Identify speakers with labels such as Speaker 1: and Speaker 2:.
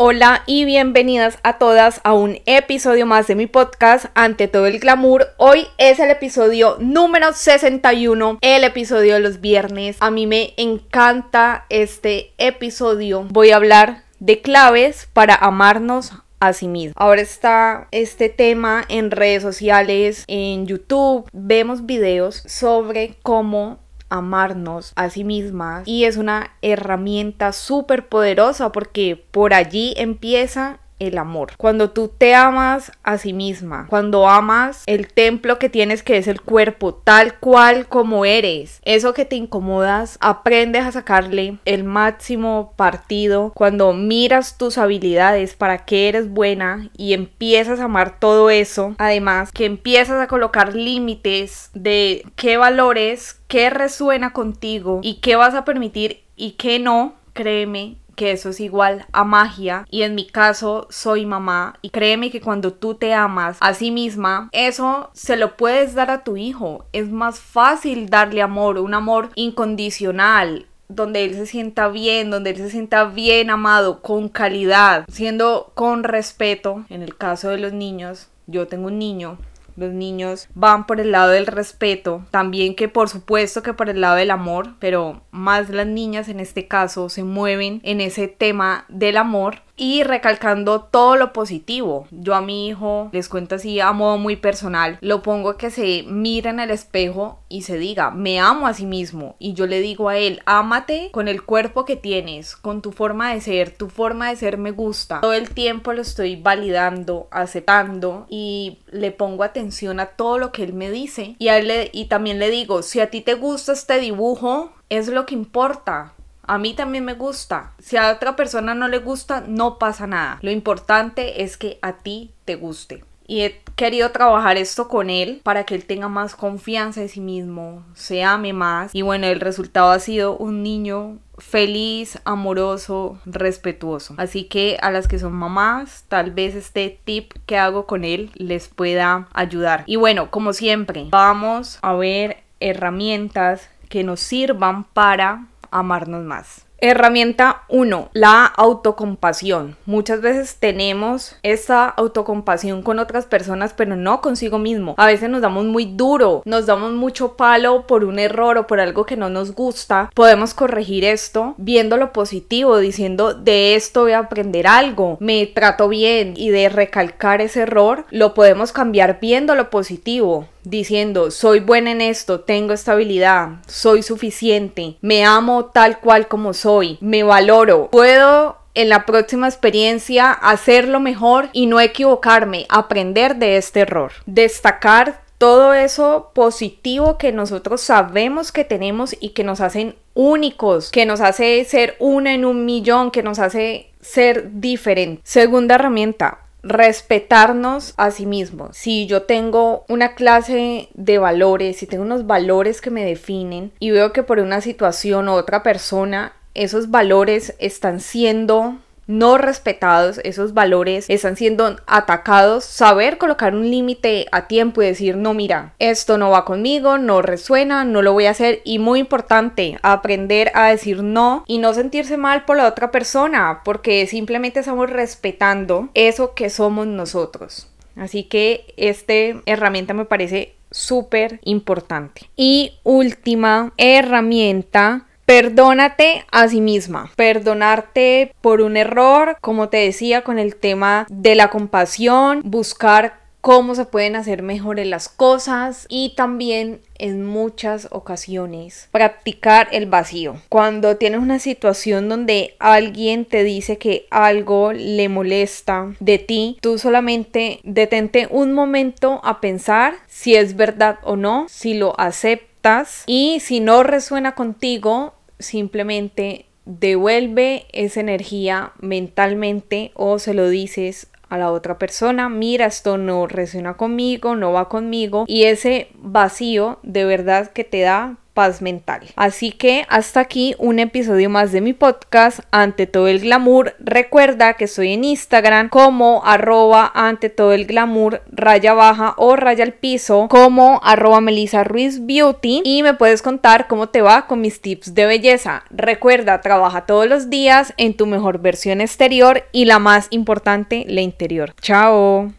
Speaker 1: Hola y bienvenidas a todas a un episodio más de mi podcast Ante todo el glamour. Hoy es el episodio número 61, el episodio de los viernes. A mí me encanta este episodio. Voy a hablar de claves para amarnos a sí mismo. Ahora está este tema en redes sociales, en YouTube. Vemos videos sobre cómo amarnos a sí mismas y es una herramienta súper poderosa porque por allí empieza el amor. Cuando tú te amas a sí misma, cuando amas el templo que tienes que es el cuerpo tal cual como eres, eso que te incomodas, aprendes a sacarle el máximo partido. Cuando miras tus habilidades, para qué eres buena y empiezas a amar todo eso, además que empiezas a colocar límites de qué valores, qué resuena contigo y qué vas a permitir y qué no, créeme que eso es igual a magia y en mi caso soy mamá y créeme que cuando tú te amas a sí misma, eso se lo puedes dar a tu hijo. Es más fácil darle amor, un amor incondicional, donde él se sienta bien, donde él se sienta bien amado, con calidad, siendo con respeto. En el caso de los niños, yo tengo un niño los niños van por el lado del respeto, también que por supuesto que por el lado del amor, pero más las niñas en este caso se mueven en ese tema del amor y recalcando todo lo positivo. Yo a mi hijo les cuento así a modo muy personal, lo pongo que se mire en el espejo y se diga, me amo a sí mismo y yo le digo a él, ámate con el cuerpo que tienes, con tu forma de ser, tu forma de ser me gusta. Todo el tiempo lo estoy validando, aceptando y le pongo atención a todo lo que él me dice y, a él y también le digo, si a ti te gusta este dibujo, es lo que importa. A mí también me gusta. Si a otra persona no le gusta, no pasa nada. Lo importante es que a ti te guste. Y he querido trabajar esto con él para que él tenga más confianza en sí mismo, se ame más. Y bueno, el resultado ha sido un niño feliz, amoroso, respetuoso. Así que a las que son mamás, tal vez este tip que hago con él les pueda ayudar. Y bueno, como siempre, vamos a ver herramientas que nos sirvan para amarnos más. Herramienta 1, la autocompasión. Muchas veces tenemos esta autocompasión con otras personas, pero no consigo mismo. A veces nos damos muy duro, nos damos mucho palo por un error o por algo que no nos gusta. Podemos corregir esto viendo lo positivo, diciendo de esto voy a aprender algo, me trato bien y de recalcar ese error, lo podemos cambiar viendo lo positivo diciendo soy buena en esto, tengo estabilidad, soy suficiente, me amo tal cual como soy, me valoro, puedo en la próxima experiencia hacerlo mejor y no equivocarme, aprender de este error, destacar todo eso positivo que nosotros sabemos que tenemos y que nos hacen únicos, que nos hace ser uno en un millón, que nos hace ser diferente. Segunda herramienta, respetarnos a sí mismos. Si yo tengo una clase de valores, si tengo unos valores que me definen y veo que por una situación u otra persona esos valores están siendo no respetados, esos valores están siendo atacados, saber colocar un límite a tiempo y decir, no, mira, esto no va conmigo, no resuena, no lo voy a hacer y muy importante, aprender a decir no y no sentirse mal por la otra persona, porque simplemente estamos respetando eso que somos nosotros. Así que esta herramienta me parece súper importante. Y última herramienta Perdónate a sí misma. Perdonarte por un error, como te decía, con el tema de la compasión, buscar cómo se pueden hacer mejores las cosas y también en muchas ocasiones practicar el vacío. Cuando tienes una situación donde alguien te dice que algo le molesta de ti, tú solamente detente un momento a pensar si es verdad o no, si lo aceptas y si no resuena contigo, simplemente devuelve esa energía mentalmente o se lo dices a la otra persona, mira, esto no resuena conmigo, no va conmigo y ese vacío de verdad que te da paz mental. Así que hasta aquí un episodio más de mi podcast ante todo el glamour. Recuerda que estoy en Instagram como arroba ante todo el glamour raya baja o raya al piso como arroba Melissa Ruiz Beauty y me puedes contar cómo te va con mis tips de belleza. Recuerda, trabaja todos los días en tu mejor versión exterior y la más importante, la interior. Chao.